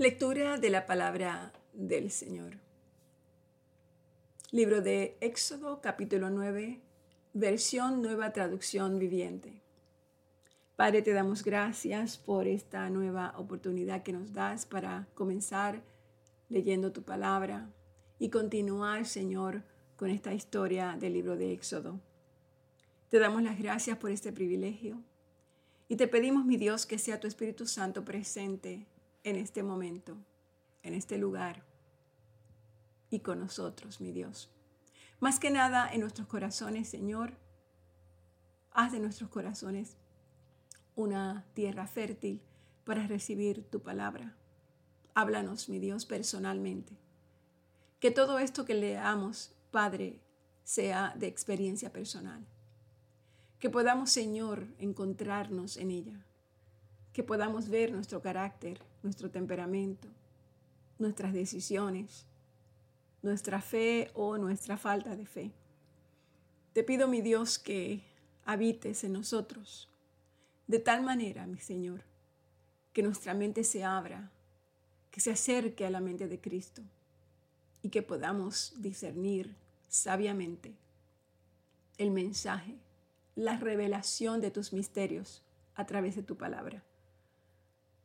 Lectura de la palabra del Señor. Libro de Éxodo capítulo 9, versión nueva traducción viviente. Padre, te damos gracias por esta nueva oportunidad que nos das para comenzar leyendo tu palabra y continuar, Señor, con esta historia del libro de Éxodo. Te damos las gracias por este privilegio y te pedimos, mi Dios, que sea tu Espíritu Santo presente en este momento, en este lugar y con nosotros, mi Dios. Más que nada en nuestros corazones, Señor, haz de nuestros corazones una tierra fértil para recibir tu palabra. Háblanos, mi Dios, personalmente. Que todo esto que leamos, Padre, sea de experiencia personal. Que podamos, Señor, encontrarnos en ella que podamos ver nuestro carácter, nuestro temperamento, nuestras decisiones, nuestra fe o nuestra falta de fe. Te pido, mi Dios, que habites en nosotros de tal manera, mi Señor, que nuestra mente se abra, que se acerque a la mente de Cristo y que podamos discernir sabiamente el mensaje, la revelación de tus misterios a través de tu palabra.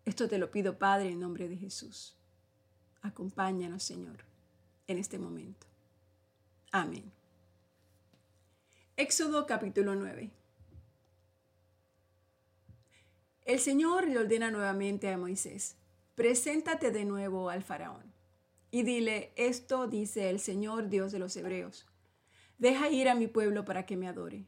Esto te lo pido, Padre, en nombre de Jesús. Acompáñanos, Señor, en este momento. Amén. Éxodo capítulo 9. El Señor le ordena nuevamente a Moisés, preséntate de nuevo al faraón y dile, esto dice el Señor Dios de los Hebreos, deja ir a mi pueblo para que me adore.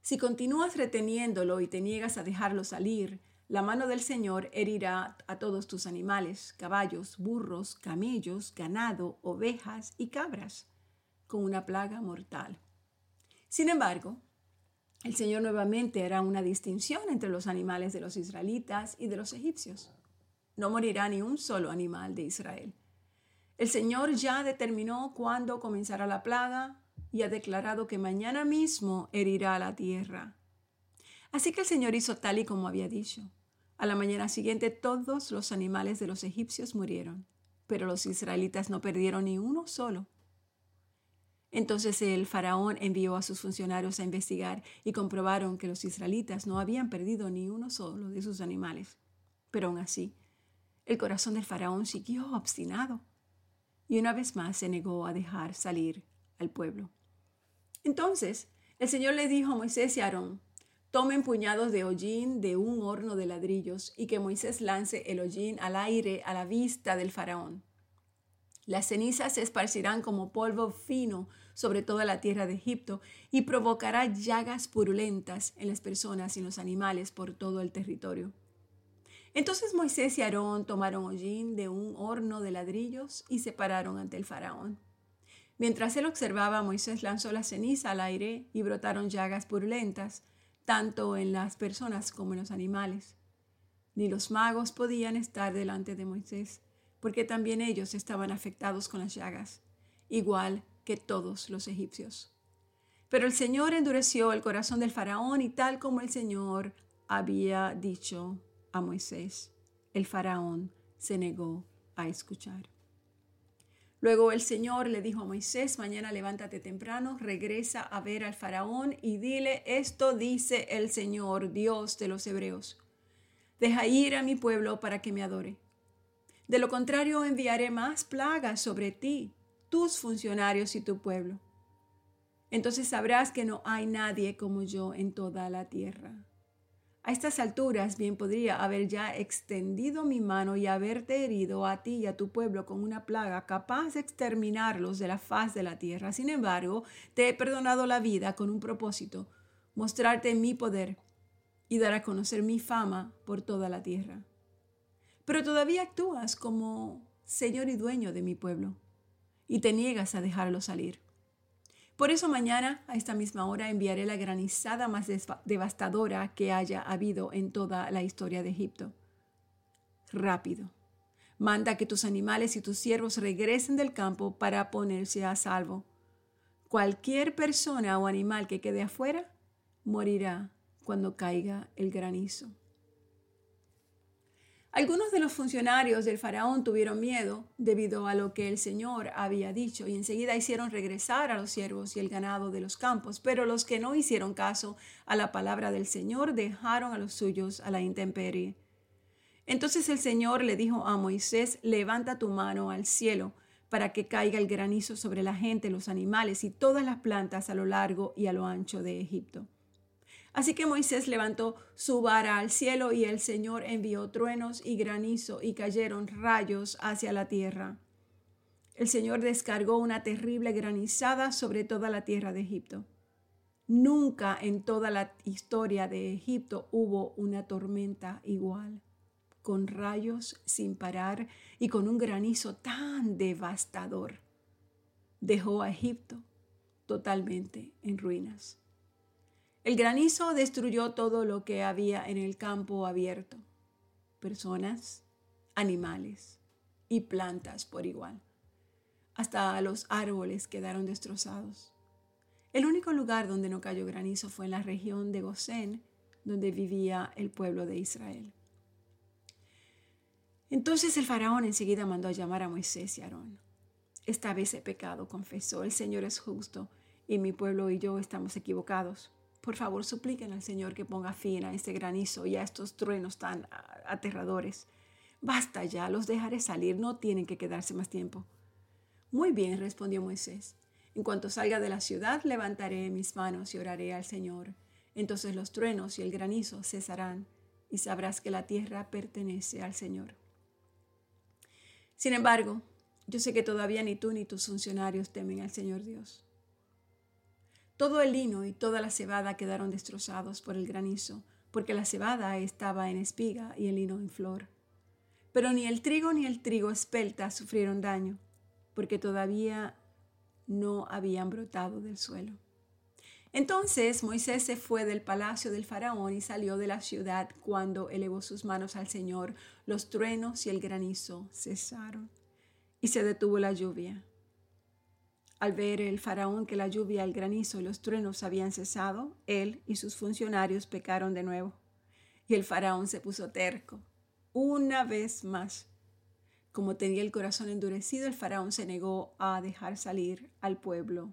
Si continúas reteniéndolo y te niegas a dejarlo salir, la mano del Señor herirá a todos tus animales, caballos, burros, camellos, ganado, ovejas y cabras, con una plaga mortal. Sin embargo, el Señor nuevamente hará una distinción entre los animales de los israelitas y de los egipcios. No morirá ni un solo animal de Israel. El Señor ya determinó cuándo comenzará la plaga y ha declarado que mañana mismo herirá la tierra. Así que el Señor hizo tal y como había dicho. A la mañana siguiente todos los animales de los egipcios murieron, pero los israelitas no perdieron ni uno solo. Entonces el faraón envió a sus funcionarios a investigar y comprobaron que los israelitas no habían perdido ni uno solo de sus animales. Pero aún así, el corazón del faraón siguió obstinado y una vez más se negó a dejar salir al pueblo. Entonces el Señor le dijo a Moisés y a Aarón, tomen puñados de hollín de un horno de ladrillos y que Moisés lance el hollín al aire a la vista del faraón. Las cenizas se esparcirán como polvo fino sobre toda la tierra de Egipto y provocará llagas purulentas en las personas y los animales por todo el territorio. Entonces Moisés y Aarón tomaron hollín de un horno de ladrillos y se pararon ante el faraón. Mientras él observaba, Moisés lanzó la ceniza al aire y brotaron llagas purulentas tanto en las personas como en los animales. Ni los magos podían estar delante de Moisés, porque también ellos estaban afectados con las llagas, igual que todos los egipcios. Pero el Señor endureció el corazón del faraón y tal como el Señor había dicho a Moisés, el faraón se negó a escuchar. Luego el Señor le dijo a Moisés, mañana levántate temprano, regresa a ver al faraón y dile, esto dice el Señor, Dios de los hebreos. Deja ir a mi pueblo para que me adore. De lo contrario, enviaré más plagas sobre ti, tus funcionarios y tu pueblo. Entonces sabrás que no hay nadie como yo en toda la tierra. A estas alturas bien podría haber ya extendido mi mano y haberte herido a ti y a tu pueblo con una plaga capaz de exterminarlos de la faz de la tierra. Sin embargo, te he perdonado la vida con un propósito, mostrarte mi poder y dar a conocer mi fama por toda la tierra. Pero todavía actúas como Señor y dueño de mi pueblo y te niegas a dejarlo salir. Por eso mañana, a esta misma hora, enviaré la granizada más devastadora que haya habido en toda la historia de Egipto. Rápido. Manda que tus animales y tus siervos regresen del campo para ponerse a salvo. Cualquier persona o animal que quede afuera morirá cuando caiga el granizo. Algunos de los funcionarios del faraón tuvieron miedo debido a lo que el Señor había dicho y enseguida hicieron regresar a los siervos y el ganado de los campos, pero los que no hicieron caso a la palabra del Señor dejaron a los suyos a la intemperie. Entonces el Señor le dijo a Moisés, levanta tu mano al cielo para que caiga el granizo sobre la gente, los animales y todas las plantas a lo largo y a lo ancho de Egipto. Así que Moisés levantó su vara al cielo y el Señor envió truenos y granizo y cayeron rayos hacia la tierra. El Señor descargó una terrible granizada sobre toda la tierra de Egipto. Nunca en toda la historia de Egipto hubo una tormenta igual, con rayos sin parar y con un granizo tan devastador. Dejó a Egipto totalmente en ruinas. El granizo destruyó todo lo que había en el campo abierto, personas, animales y plantas por igual. Hasta los árboles quedaron destrozados. El único lugar donde no cayó granizo fue en la región de Gosén, donde vivía el pueblo de Israel. Entonces el faraón enseguida mandó a llamar a Moisés y Aarón. Esta vez he pecado, confesó, el Señor es justo y mi pueblo y yo estamos equivocados. Por favor, supliquen al Señor que ponga fin a este granizo y a estos truenos tan aterradores. Basta ya, los dejaré salir, no tienen que quedarse más tiempo. Muy bien, respondió Moisés. En cuanto salga de la ciudad, levantaré mis manos y oraré al Señor. Entonces los truenos y el granizo cesarán y sabrás que la tierra pertenece al Señor. Sin embargo, yo sé que todavía ni tú ni tus funcionarios temen al Señor Dios. Todo el lino y toda la cebada quedaron destrozados por el granizo, porque la cebada estaba en espiga y el lino en flor. Pero ni el trigo ni el trigo espelta sufrieron daño, porque todavía no habían brotado del suelo. Entonces Moisés se fue del palacio del faraón y salió de la ciudad cuando elevó sus manos al Señor. Los truenos y el granizo cesaron y se detuvo la lluvia. Al ver el faraón que la lluvia, el granizo y los truenos habían cesado, él y sus funcionarios pecaron de nuevo. Y el faraón se puso terco, una vez más. Como tenía el corazón endurecido, el faraón se negó a dejar salir al pueblo,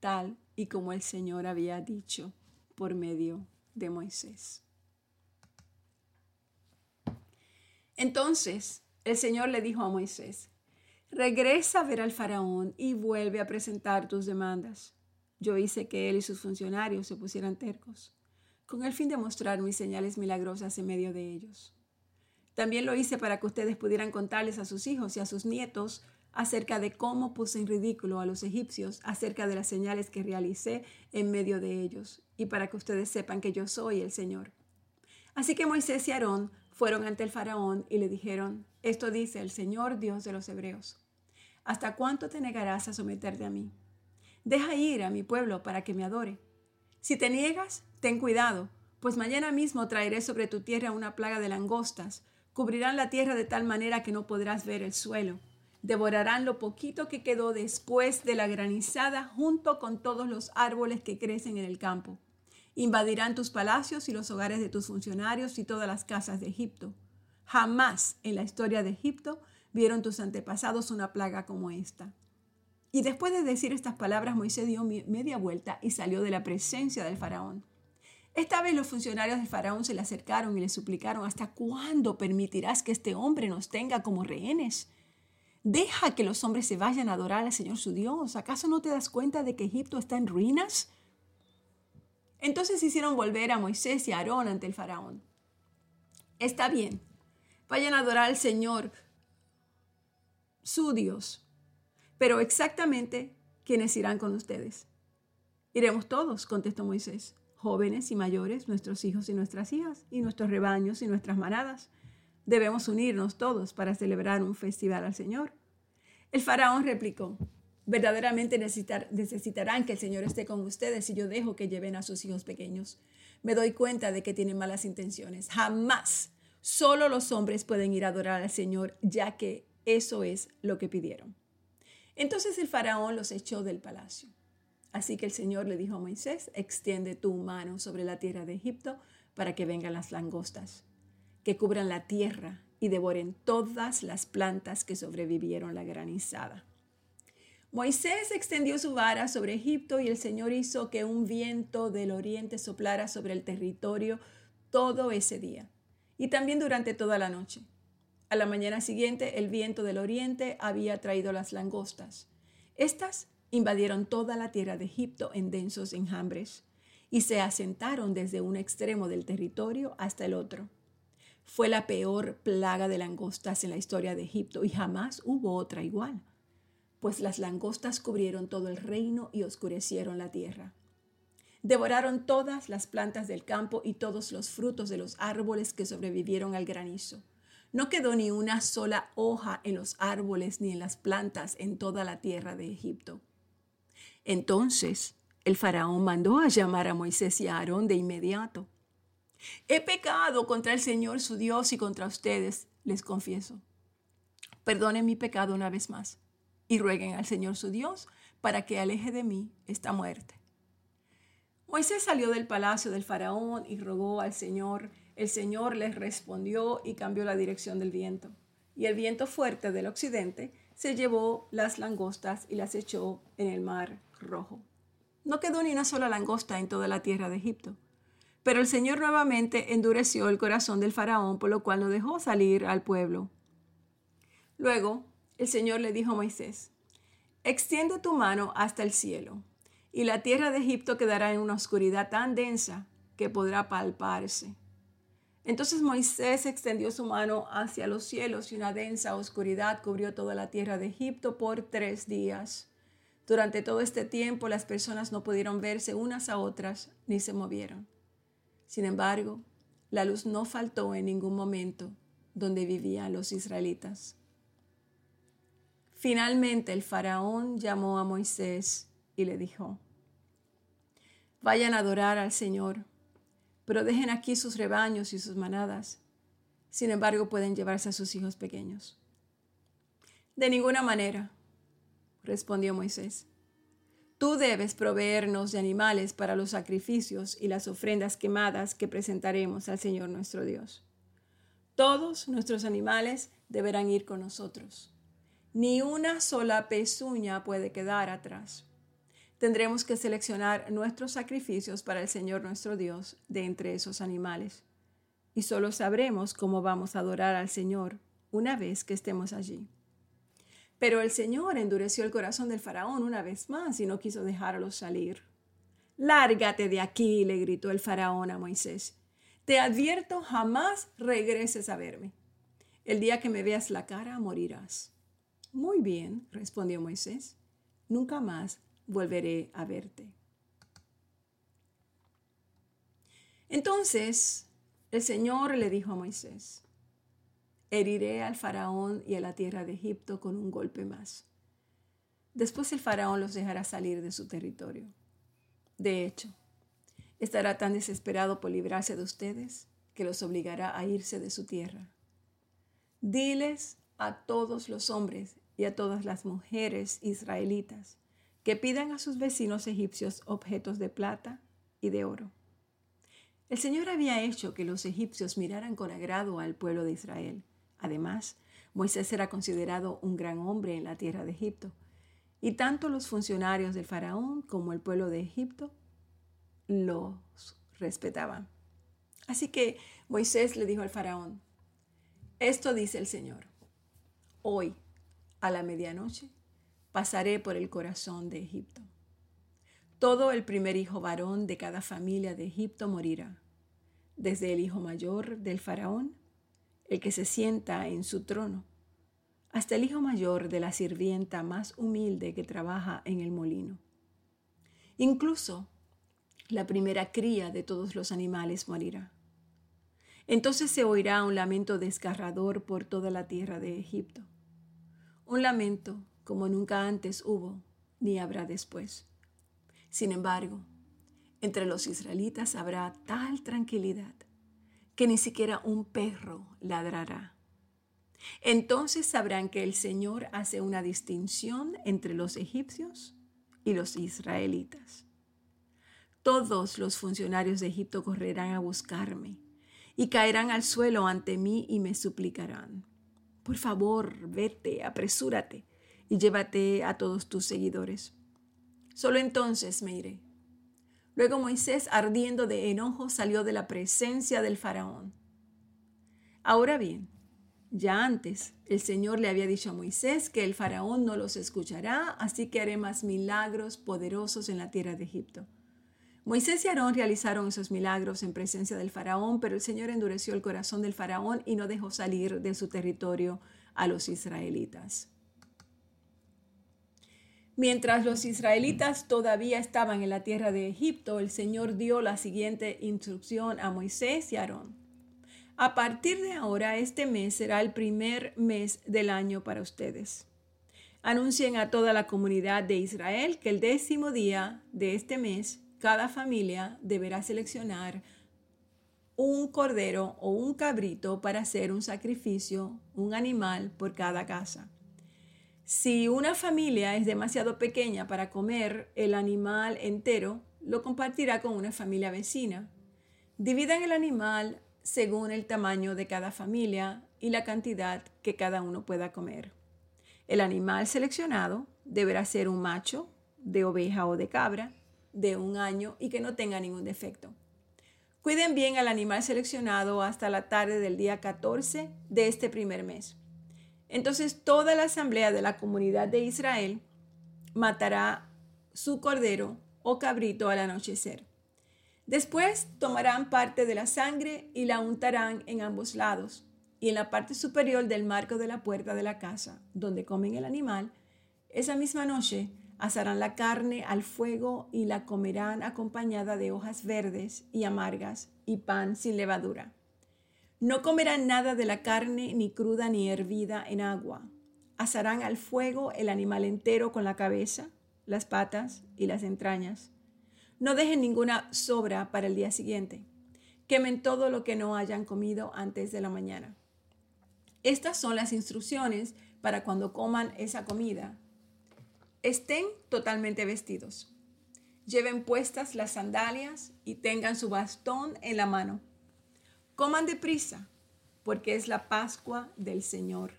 tal y como el Señor había dicho por medio de Moisés. Entonces el Señor le dijo a Moisés, Regresa a ver al faraón y vuelve a presentar tus demandas. Yo hice que él y sus funcionarios se pusieran tercos, con el fin de mostrar mis señales milagrosas en medio de ellos. También lo hice para que ustedes pudieran contarles a sus hijos y a sus nietos acerca de cómo puse en ridículo a los egipcios, acerca de las señales que realicé en medio de ellos, y para que ustedes sepan que yo soy el Señor. Así que Moisés y Aarón fueron ante el faraón y le dijeron, esto dice el Señor Dios de los Hebreos, ¿hasta cuánto te negarás a someterte a mí? Deja ir a mi pueblo para que me adore. Si te niegas, ten cuidado, pues mañana mismo traeré sobre tu tierra una plaga de langostas, cubrirán la tierra de tal manera que no podrás ver el suelo. Devorarán lo poquito que quedó después de la granizada junto con todos los árboles que crecen en el campo. Invadirán tus palacios y los hogares de tus funcionarios y todas las casas de Egipto. Jamás en la historia de Egipto vieron tus antepasados una plaga como esta. Y después de decir estas palabras, Moisés dio media vuelta y salió de la presencia del faraón. Esta vez los funcionarios del faraón se le acercaron y le suplicaron, ¿hasta cuándo permitirás que este hombre nos tenga como rehenes? Deja que los hombres se vayan a adorar al Señor su Dios. ¿Acaso no te das cuenta de que Egipto está en ruinas? Entonces hicieron volver a Moisés y a Aarón ante el faraón. Está bien, vayan a adorar al Señor, su Dios, pero exactamente quiénes irán con ustedes. Iremos todos, contestó Moisés, jóvenes y mayores, nuestros hijos y nuestras hijas, y nuestros rebaños y nuestras manadas. Debemos unirnos todos para celebrar un festival al Señor. El faraón replicó, Verdaderamente necesitarán que el Señor esté con ustedes si yo dejo que lleven a sus hijos pequeños. Me doy cuenta de que tienen malas intenciones. Jamás. Solo los hombres pueden ir a adorar al Señor, ya que eso es lo que pidieron. Entonces el faraón los echó del palacio. Así que el Señor le dijo a Moisés, extiende tu mano sobre la tierra de Egipto para que vengan las langostas, que cubran la tierra y devoren todas las plantas que sobrevivieron la granizada. Moisés extendió su vara sobre Egipto y el Señor hizo que un viento del oriente soplara sobre el territorio todo ese día y también durante toda la noche. A la mañana siguiente el viento del oriente había traído las langostas. Estas invadieron toda la tierra de Egipto en densos enjambres y se asentaron desde un extremo del territorio hasta el otro. Fue la peor plaga de langostas en la historia de Egipto y jamás hubo otra igual pues las langostas cubrieron todo el reino y oscurecieron la tierra. Devoraron todas las plantas del campo y todos los frutos de los árboles que sobrevivieron al granizo. No quedó ni una sola hoja en los árboles ni en las plantas en toda la tierra de Egipto. Entonces el faraón mandó a llamar a Moisés y a Aarón de inmediato. He pecado contra el Señor su Dios y contra ustedes, les confieso. Perdonen mi pecado una vez más y rueguen al Señor su Dios para que aleje de mí esta muerte. Moisés salió del palacio del faraón y rogó al Señor. El Señor les respondió y cambió la dirección del viento. Y el viento fuerte del occidente se llevó las langostas y las echó en el mar rojo. No quedó ni una sola langosta en toda la tierra de Egipto. Pero el Señor nuevamente endureció el corazón del faraón, por lo cual no dejó salir al pueblo. Luego el Señor le dijo a Moisés, extiende tu mano hasta el cielo, y la tierra de Egipto quedará en una oscuridad tan densa que podrá palparse. Entonces Moisés extendió su mano hacia los cielos y una densa oscuridad cubrió toda la tierra de Egipto por tres días. Durante todo este tiempo las personas no pudieron verse unas a otras ni se movieron. Sin embargo, la luz no faltó en ningún momento donde vivían los israelitas. Finalmente el faraón llamó a Moisés y le dijo, vayan a adorar al Señor, pero dejen aquí sus rebaños y sus manadas. Sin embargo, pueden llevarse a sus hijos pequeños. De ninguna manera, respondió Moisés. Tú debes proveernos de animales para los sacrificios y las ofrendas quemadas que presentaremos al Señor nuestro Dios. Todos nuestros animales deberán ir con nosotros ni una sola pezuña puede quedar atrás. Tendremos que seleccionar nuestros sacrificios para el Señor nuestro Dios de entre esos animales. Y solo sabremos cómo vamos a adorar al Señor una vez que estemos allí. Pero el Señor endureció el corazón del faraón una vez más y no quiso dejarlo salir. Lárgate de aquí, le gritó el faraón a Moisés. Te advierto, jamás regreses a verme. El día que me veas la cara, morirás. Muy bien, respondió Moisés, nunca más volveré a verte. Entonces el Señor le dijo a Moisés, heriré al faraón y a la tierra de Egipto con un golpe más. Después el faraón los dejará salir de su territorio. De hecho, estará tan desesperado por librarse de ustedes que los obligará a irse de su tierra. Diles a todos los hombres y a todas las mujeres israelitas que pidan a sus vecinos egipcios objetos de plata y de oro. El Señor había hecho que los egipcios miraran con agrado al pueblo de Israel. Además, Moisés era considerado un gran hombre en la tierra de Egipto, y tanto los funcionarios del faraón como el pueblo de Egipto los respetaban. Así que Moisés le dijo al faraón, esto dice el Señor, hoy a la medianoche pasaré por el corazón de Egipto. Todo el primer hijo varón de cada familia de Egipto morirá, desde el hijo mayor del faraón, el que se sienta en su trono, hasta el hijo mayor de la sirvienta más humilde que trabaja en el molino. Incluso la primera cría de todos los animales morirá. Entonces se oirá un lamento desgarrador por toda la tierra de Egipto un lamento como nunca antes hubo ni habrá después. Sin embargo, entre los israelitas habrá tal tranquilidad que ni siquiera un perro ladrará. Entonces sabrán que el Señor hace una distinción entre los egipcios y los israelitas. Todos los funcionarios de Egipto correrán a buscarme y caerán al suelo ante mí y me suplicarán. Por favor, vete, apresúrate y llévate a todos tus seguidores. Solo entonces me iré. Luego Moisés, ardiendo de enojo, salió de la presencia del faraón. Ahora bien, ya antes el Señor le había dicho a Moisés que el faraón no los escuchará, así que haré más milagros poderosos en la tierra de Egipto. Moisés y Aarón realizaron esos milagros en presencia del faraón, pero el Señor endureció el corazón del faraón y no dejó salir de su territorio a los israelitas. Mientras los israelitas todavía estaban en la tierra de Egipto, el Señor dio la siguiente instrucción a Moisés y Aarón. A partir de ahora, este mes será el primer mes del año para ustedes. Anuncien a toda la comunidad de Israel que el décimo día de este mes, cada familia deberá seleccionar un cordero o un cabrito para hacer un sacrificio, un animal por cada casa. Si una familia es demasiado pequeña para comer el animal entero, lo compartirá con una familia vecina. Dividan el animal según el tamaño de cada familia y la cantidad que cada uno pueda comer. El animal seleccionado deberá ser un macho de oveja o de cabra de un año y que no tenga ningún defecto. Cuiden bien al animal seleccionado hasta la tarde del día 14 de este primer mes. Entonces toda la asamblea de la comunidad de Israel matará su cordero o cabrito al anochecer. Después tomarán parte de la sangre y la untarán en ambos lados y en la parte superior del marco de la puerta de la casa, donde comen el animal. Esa misma noche asarán la carne al fuego y la comerán acompañada de hojas verdes y amargas y pan sin levadura. No comerán nada de la carne ni cruda ni hervida en agua. Asarán al fuego el animal entero con la cabeza, las patas y las entrañas no dejen ninguna sobra para el día siguiente. Quemen todo lo que no hayan comido antes de la mañana. Estas son las instrucciones para cuando coman esa comida. Estén totalmente vestidos. Lleven puestas las sandalias y tengan su bastón en la mano. Coman deprisa, porque es la Pascua del Señor.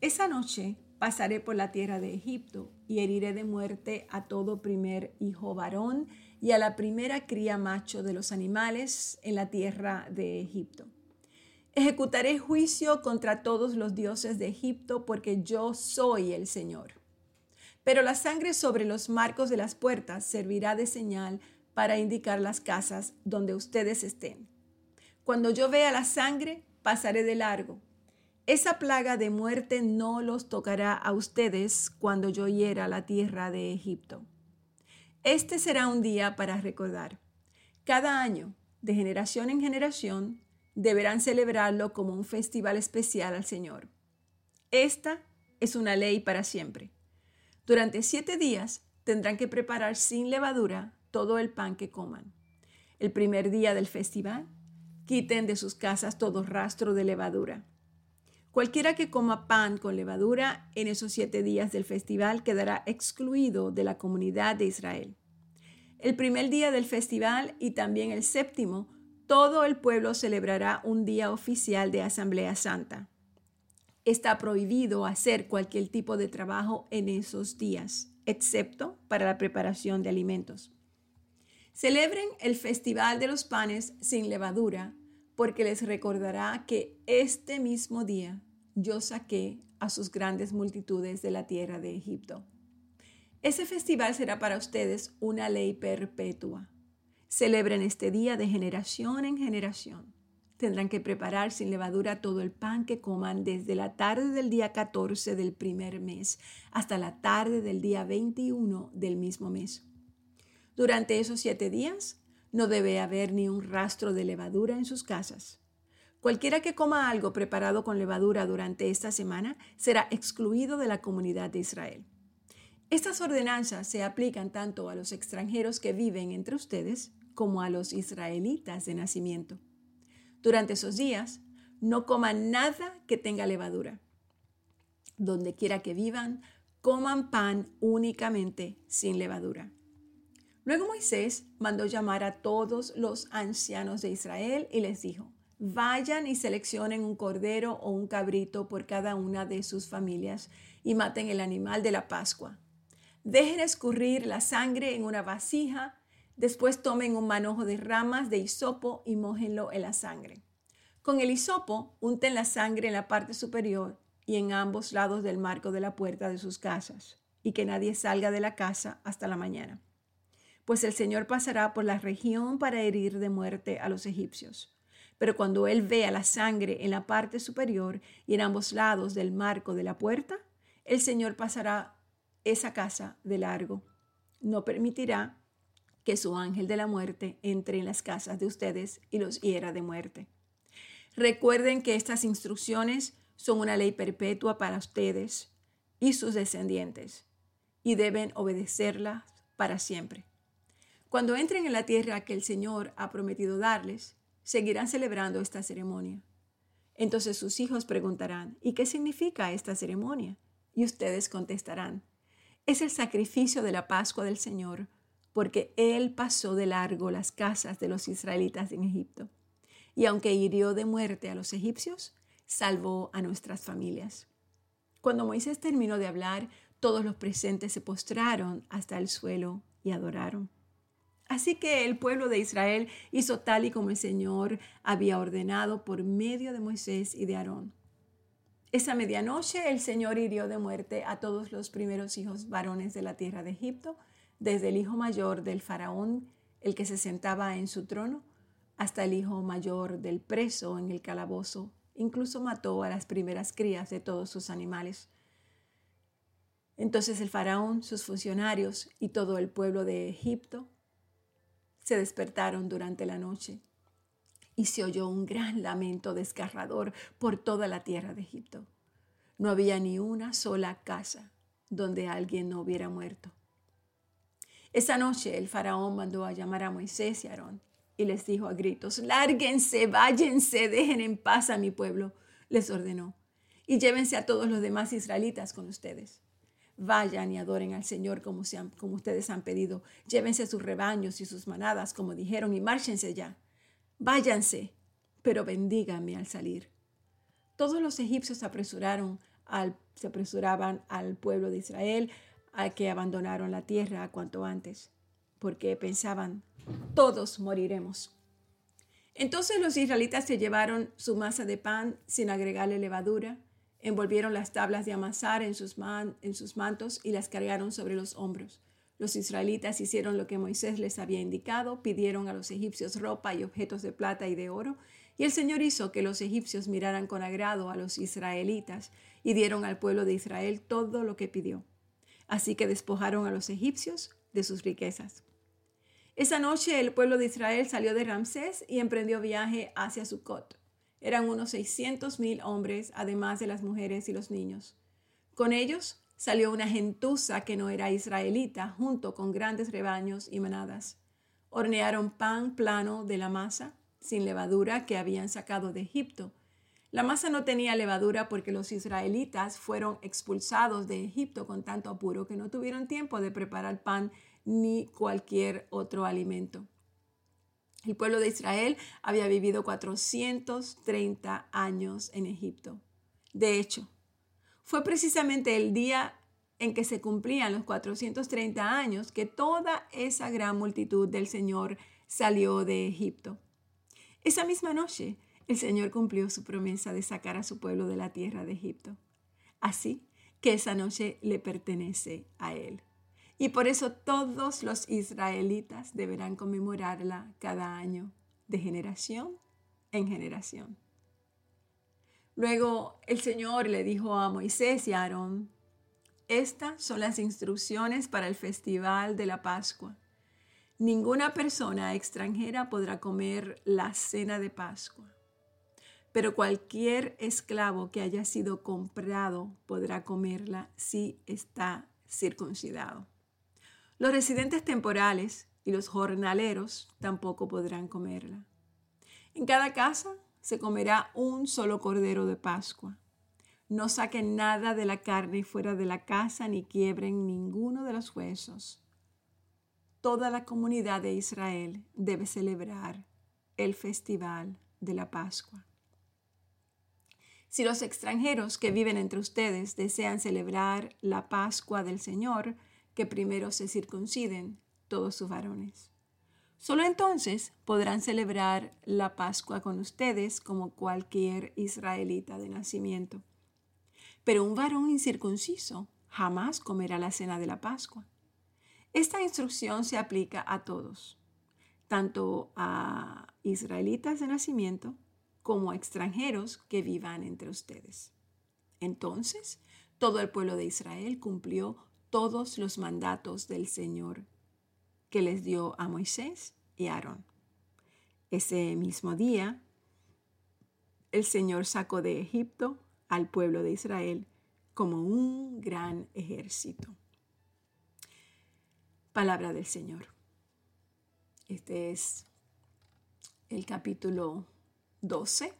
Esa noche pasaré por la tierra de Egipto y heriré de muerte a todo primer hijo varón y a la primera cría macho de los animales en la tierra de Egipto. Ejecutaré juicio contra todos los dioses de Egipto porque yo soy el Señor. Pero la sangre sobre los marcos de las puertas servirá de señal para indicar las casas donde ustedes estén. Cuando yo vea la sangre, pasaré de largo esa plaga de muerte no los tocará a ustedes cuando yo hiera la tierra de Egipto. Este será un día para recordar. Cada año, de generación en generación, deberán celebrarlo como un festival especial al Señor. Esta es una ley para siempre. Durante siete días tendrán que preparar sin levadura todo el pan que coman. El primer día del festival, quiten de sus casas todo rastro de levadura Cualquiera que coma pan con levadura en esos siete días del festival quedará excluido de la comunidad de Israel. El primer día del festival y también el séptimo, todo el pueblo celebrará un día oficial de Asamblea Santa. Está prohibido hacer cualquier tipo de trabajo en esos días, excepto para la preparación de alimentos. Celebren el Festival de los Panes sin levadura porque les recordará que este mismo día yo saqué a sus grandes multitudes de la tierra de Egipto. Ese festival será para ustedes una ley perpetua. Celebren este día de generación en generación. Tendrán que preparar sin levadura todo el pan que coman desde la tarde del día 14 del primer mes hasta la tarde del día 21 del mismo mes. Durante esos siete días no debe haber ni un rastro de levadura en sus casas. Cualquiera que coma algo preparado con levadura durante esta semana será excluido de la comunidad de Israel. Estas ordenanzas se aplican tanto a los extranjeros que viven entre ustedes como a los israelitas de nacimiento. Durante esos días, no coman nada que tenga levadura. Donde quiera que vivan, coman pan únicamente sin levadura. Luego Moisés mandó llamar a todos los ancianos de Israel y les dijo, vayan y seleccionen un cordero o un cabrito por cada una de sus familias y maten el animal de la Pascua. Dejen escurrir la sangre en una vasija, después tomen un manojo de ramas de hisopo y mójenlo en la sangre. Con el hisopo unten la sangre en la parte superior y en ambos lados del marco de la puerta de sus casas, y que nadie salga de la casa hasta la mañana. Pues el Señor pasará por la región para herir de muerte a los egipcios. Pero cuando él vea la sangre en la parte superior y en ambos lados del marco de la puerta, el Señor pasará esa casa de largo. No permitirá que su ángel de la muerte entre en las casas de ustedes y los hiera de muerte. Recuerden que estas instrucciones son una ley perpetua para ustedes y sus descendientes y deben obedecerlas para siempre. Cuando entren en la tierra que el Señor ha prometido darles, seguirán celebrando esta ceremonia. Entonces sus hijos preguntarán, ¿y qué significa esta ceremonia? Y ustedes contestarán, es el sacrificio de la Pascua del Señor, porque Él pasó de largo las casas de los israelitas en Egipto. Y aunque hirió de muerte a los egipcios, salvó a nuestras familias. Cuando Moisés terminó de hablar, todos los presentes se postraron hasta el suelo y adoraron. Así que el pueblo de Israel hizo tal y como el Señor había ordenado por medio de Moisés y de Aarón. Esa medianoche el Señor hirió de muerte a todos los primeros hijos varones de la tierra de Egipto, desde el hijo mayor del faraón, el que se sentaba en su trono, hasta el hijo mayor del preso en el calabozo. Incluso mató a las primeras crías de todos sus animales. Entonces el faraón, sus funcionarios y todo el pueblo de Egipto se despertaron durante la noche y se oyó un gran lamento desgarrador por toda la tierra de Egipto. No había ni una sola casa donde alguien no hubiera muerto. Esa noche el faraón mandó a llamar a Moisés y Aarón y les dijo a gritos, lárguense, váyanse, dejen en paz a mi pueblo, les ordenó, y llévense a todos los demás israelitas con ustedes. Vayan y adoren al Señor como, como ustedes han pedido. Llévense sus rebaños y sus manadas como dijeron y márchense ya. Váyanse, pero bendígame al salir. Todos los egipcios apresuraron al, se apresuraban al pueblo de Israel a que abandonaron la tierra cuanto antes, porque pensaban, todos moriremos. Entonces los israelitas se llevaron su masa de pan sin agregarle levadura Envolvieron las tablas de amasar en sus, en sus mantos y las cargaron sobre los hombros. Los israelitas hicieron lo que Moisés les había indicado, pidieron a los egipcios ropa y objetos de plata y de oro, y el Señor hizo que los egipcios miraran con agrado a los israelitas y dieron al pueblo de Israel todo lo que pidió. Así que despojaron a los egipcios de sus riquezas. Esa noche el pueblo de Israel salió de Ramsés y emprendió viaje hacia Sucot. Eran unos 600 mil hombres, además de las mujeres y los niños. Con ellos salió una gentuza que no era israelita, junto con grandes rebaños y manadas. Hornearon pan plano de la masa, sin levadura, que habían sacado de Egipto. La masa no tenía levadura porque los israelitas fueron expulsados de Egipto con tanto apuro que no tuvieron tiempo de preparar pan ni cualquier otro alimento. El pueblo de Israel había vivido 430 años en Egipto. De hecho, fue precisamente el día en que se cumplían los 430 años que toda esa gran multitud del Señor salió de Egipto. Esa misma noche, el Señor cumplió su promesa de sacar a su pueblo de la tierra de Egipto. Así que esa noche le pertenece a Él. Y por eso todos los israelitas deberán conmemorarla cada año, de generación en generación. Luego el Señor le dijo a Moisés y a Aarón, estas son las instrucciones para el festival de la Pascua. Ninguna persona extranjera podrá comer la cena de Pascua, pero cualquier esclavo que haya sido comprado podrá comerla si está circuncidado. Los residentes temporales y los jornaleros tampoco podrán comerla. En cada casa se comerá un solo cordero de Pascua. No saquen nada de la carne fuera de la casa ni quiebren ninguno de los huesos. Toda la comunidad de Israel debe celebrar el festival de la Pascua. Si los extranjeros que viven entre ustedes desean celebrar la Pascua del Señor, que primero se circunciden todos sus varones. Solo entonces podrán celebrar la Pascua con ustedes como cualquier israelita de nacimiento. Pero un varón incircunciso jamás comerá la cena de la Pascua. Esta instrucción se aplica a todos, tanto a israelitas de nacimiento como a extranjeros que vivan entre ustedes. Entonces, todo el pueblo de Israel cumplió todos los mandatos del Señor que les dio a Moisés y Aarón. Ese mismo día, el Señor sacó de Egipto al pueblo de Israel como un gran ejército. Palabra del Señor. Este es el capítulo 12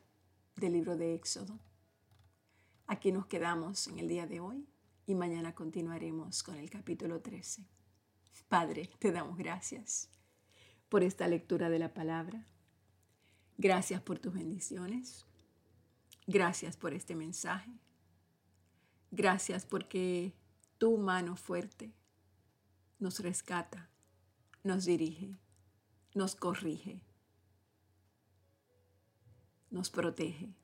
del libro de Éxodo. Aquí nos quedamos en el día de hoy y mañana continuaremos con el capítulo 13. Padre, te damos gracias por esta lectura de la palabra. Gracias por tus bendiciones. Gracias por este mensaje. Gracias porque tu mano fuerte nos rescata, nos dirige, nos corrige nos protege.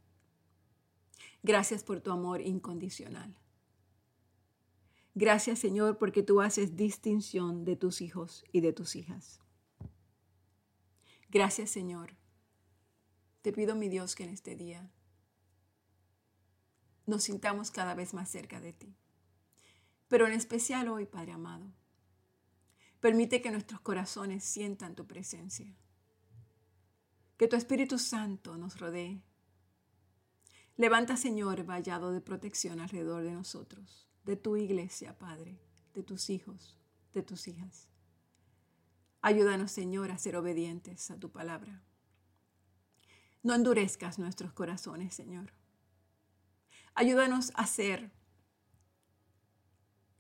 Gracias por tu amor incondicional. Gracias Señor porque tú haces distinción de tus hijos y de tus hijas. Gracias Señor. Te pido mi Dios que en este día nos sintamos cada vez más cerca de ti. Pero en especial hoy, Padre amado, permite que nuestros corazones sientan tu presencia que tu Espíritu Santo nos rodee. Levanta, Señor, vallado de protección alrededor de nosotros, de tu iglesia, Padre, de tus hijos, de tus hijas. Ayúdanos, Señor, a ser obedientes a tu palabra. No endurezcas nuestros corazones, Señor. Ayúdanos a ser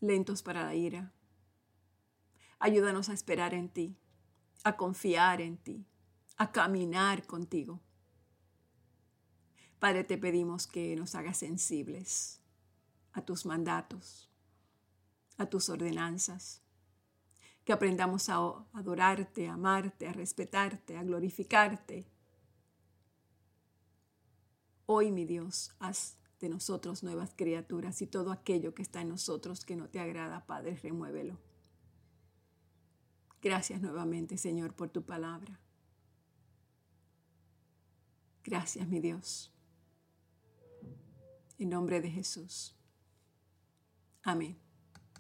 lentos para la ira. Ayúdanos a esperar en ti, a confiar en ti, a caminar contigo. Padre, te pedimos que nos hagas sensibles a tus mandatos, a tus ordenanzas, que aprendamos a adorarte, a amarte, a respetarte, a glorificarte. Hoy, mi Dios, haz de nosotros nuevas criaturas y todo aquello que está en nosotros que no te agrada, Padre, remuévelo. Gracias nuevamente, Señor, por tu palabra. Gracias, mi Dios. En nombre de Jesús. Amén.